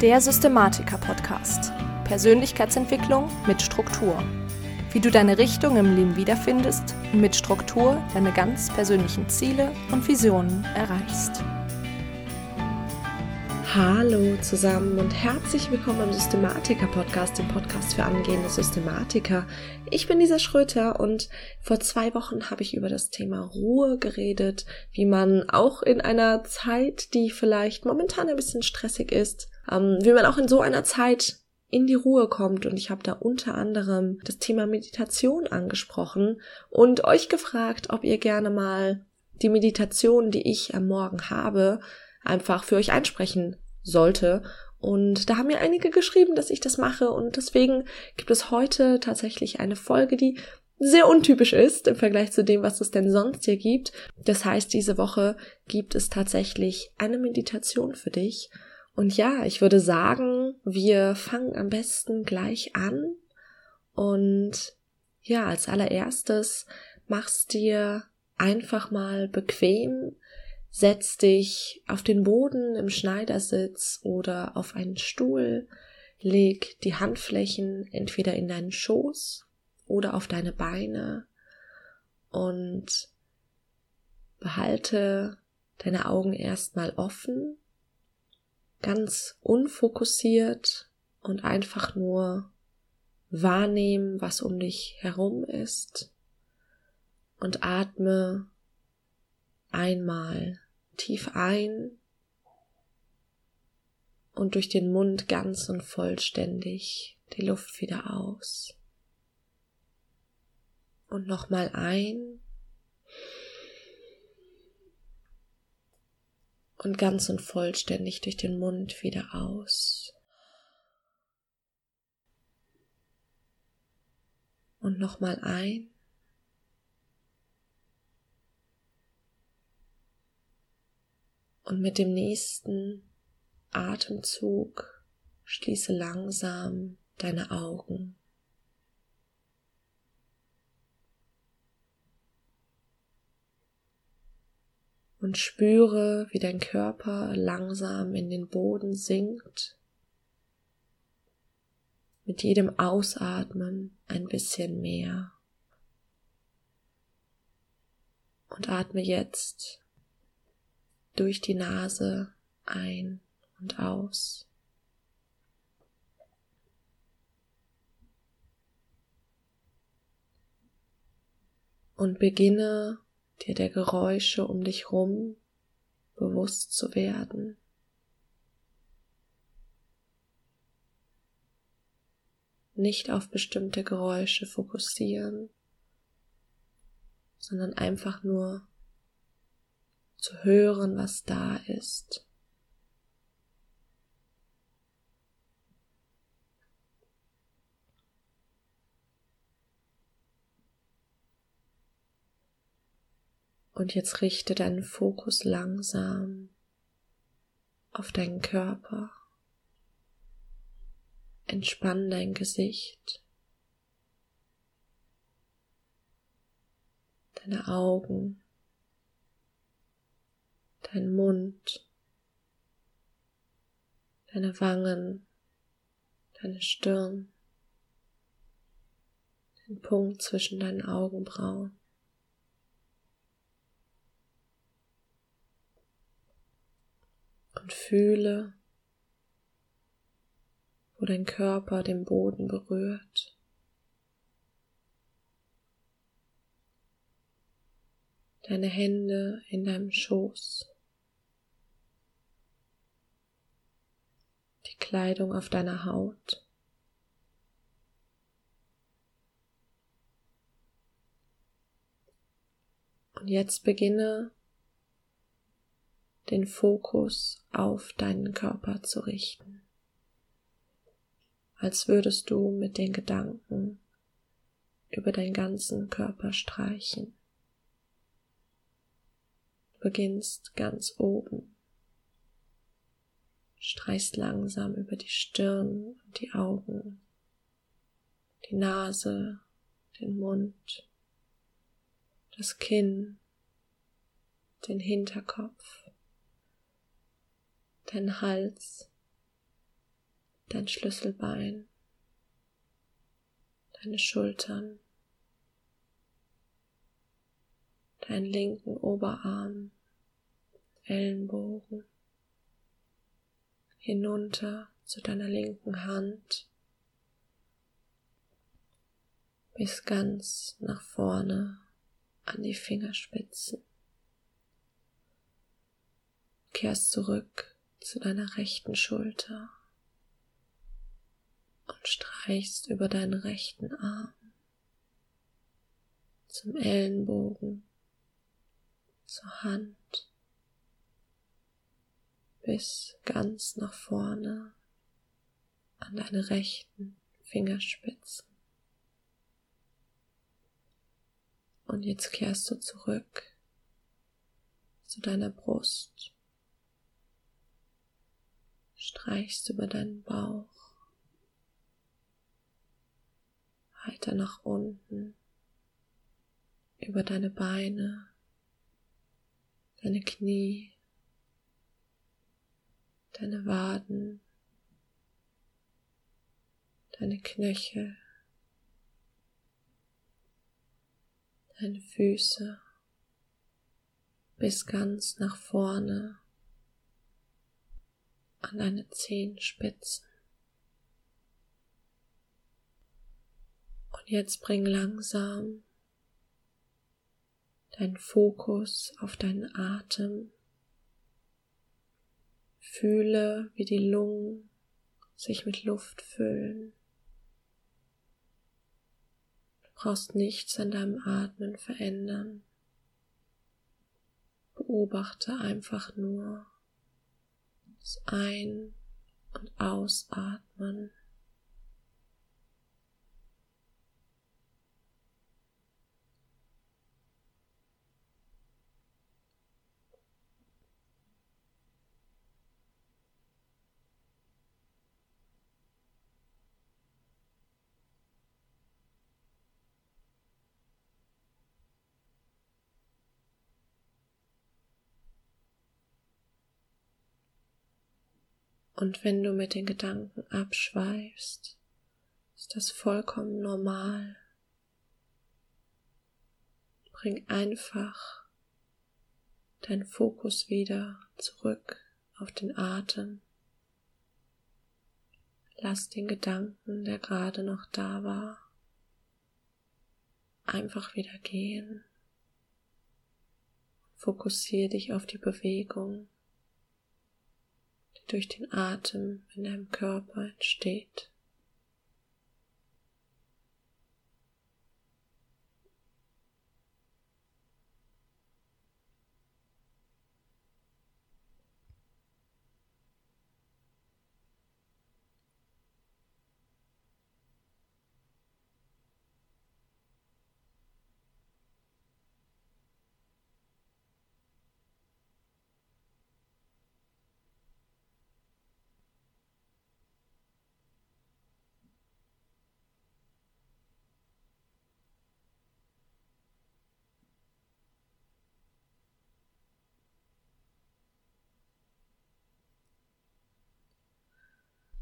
Der Systematiker-Podcast. Persönlichkeitsentwicklung mit Struktur. Wie du deine Richtung im Leben wiederfindest und mit Struktur deine ganz persönlichen Ziele und Visionen erreichst. Hallo zusammen und herzlich willkommen im Systematiker-Podcast, dem Podcast für angehende Systematiker. Ich bin Lisa Schröter und vor zwei Wochen habe ich über das Thema Ruhe geredet, wie man auch in einer Zeit, die vielleicht momentan ein bisschen stressig ist, ähm, wie man auch in so einer Zeit in die Ruhe kommt und ich habe da unter anderem das Thema Meditation angesprochen und euch gefragt, ob ihr gerne mal die Meditation, die ich am Morgen habe, einfach für euch einsprechen sollte. Und da haben mir einige geschrieben, dass ich das mache. Und deswegen gibt es heute tatsächlich eine Folge, die sehr untypisch ist im Vergleich zu dem, was es denn sonst hier gibt. Das heißt, diese Woche gibt es tatsächlich eine Meditation für dich. Und ja, ich würde sagen, wir fangen am besten gleich an. Und ja, als allererstes machst dir einfach mal bequem, Setz dich auf den Boden im Schneidersitz oder auf einen Stuhl, leg die Handflächen entweder in deinen Schoß oder auf deine Beine. Und behalte deine Augen erstmal offen, ganz unfokussiert und einfach nur wahrnehmen, was um dich herum ist und atme Einmal tief ein und durch den Mund ganz und vollständig die Luft wieder aus. Und nochmal ein und ganz und vollständig durch den Mund wieder aus. Und nochmal ein Und mit dem nächsten Atemzug schließe langsam deine Augen. Und spüre, wie dein Körper langsam in den Boden sinkt. Mit jedem Ausatmen ein bisschen mehr. Und atme jetzt durch die Nase ein und aus. Und beginne dir der Geräusche um dich rum bewusst zu werden. Nicht auf bestimmte Geräusche fokussieren, sondern einfach nur zu hören, was da ist. Und jetzt richte deinen Fokus langsam auf deinen Körper. Entspann dein Gesicht, deine Augen, dein Mund, deine Wangen, deine Stirn, den Punkt zwischen deinen Augenbrauen. Und fühle, wo dein Körper den Boden berührt. Deine Hände in deinem Schoß. Kleidung auf deiner Haut. Und jetzt beginne den Fokus auf deinen Körper zu richten, als würdest du mit den Gedanken über deinen ganzen Körper streichen. Du beginnst ganz oben. Streichst langsam über die Stirn und die Augen, die Nase, den Mund, das Kinn, den Hinterkopf, dein Hals, dein Schlüsselbein, deine Schultern, deinen linken Oberarm, Ellenbogen, hinunter zu deiner linken Hand, bis ganz nach vorne an die Fingerspitzen. Kehrst zurück zu deiner rechten Schulter und streichst über deinen rechten Arm zum Ellenbogen, zur Hand, bis ganz nach vorne an deine rechten Fingerspitzen. Und jetzt kehrst du zurück zu deiner Brust, streichst über deinen Bauch, weiter nach unten, über deine Beine, deine Knie, deine Waden, deine Knöchel, deine Füße. Bis ganz nach vorne an deine Zehenspitzen. Und jetzt bring langsam deinen Fokus auf deinen Atem. Fühle, wie die Lungen sich mit Luft füllen brauchst nichts an deinem Atmen verändern. Beobachte einfach nur Ein- und Ausatmen. Und wenn du mit den Gedanken abschweifst, ist das vollkommen normal. Bring einfach deinen Fokus wieder zurück auf den Atem. Lass den Gedanken, der gerade noch da war, einfach wieder gehen. Fokussiere dich auf die Bewegung durch den Atem in deinem Körper entsteht.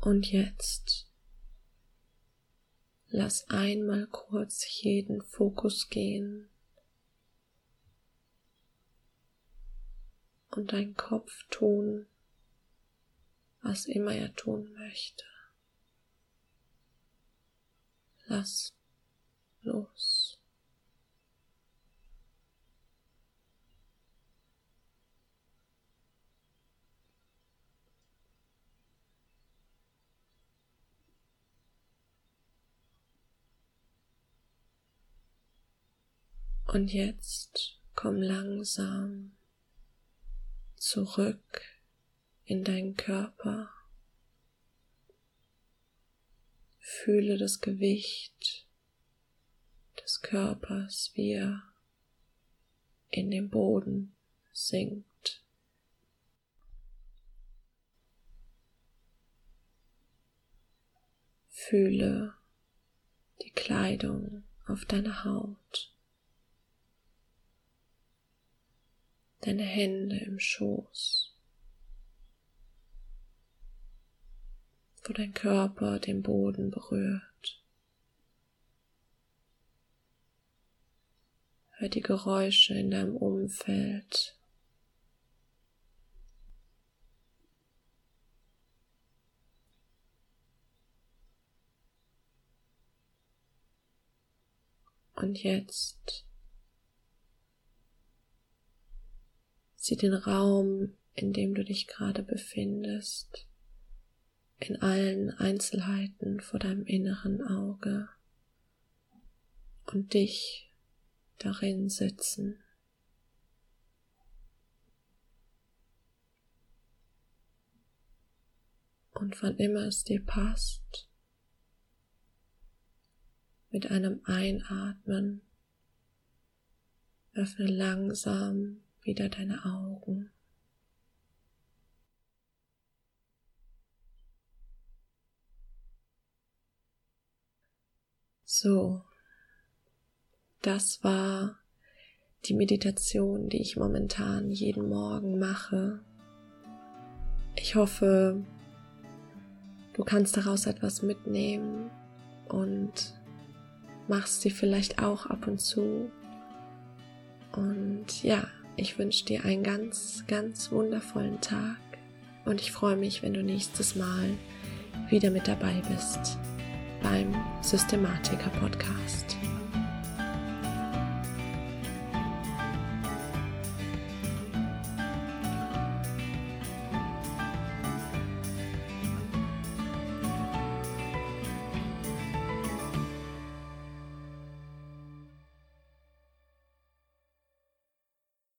Und jetzt lass einmal kurz jeden Fokus gehen und dein Kopf tun, was immer er tun möchte. Lass los. Und jetzt komm langsam zurück in deinen Körper. Fühle das Gewicht des Körpers, wie er in den Boden sinkt. Fühle die Kleidung auf deiner Haut. Deine Hände im Schoß. wo dein Körper den Boden berührt. Hör die Geräusche in deinem Umfeld. Und jetzt sieh den Raum, in dem du dich gerade befindest, in allen Einzelheiten vor deinem inneren Auge und dich darin sitzen. Und wann immer es dir passt, mit einem Einatmen öffne langsam wieder deine Augen. So, das war die Meditation, die ich momentan jeden Morgen mache. Ich hoffe, du kannst daraus etwas mitnehmen und machst sie vielleicht auch ab und zu. Und ja, ich wünsche dir einen ganz, ganz wundervollen Tag und ich freue mich, wenn du nächstes Mal wieder mit dabei bist beim Systematiker Podcast.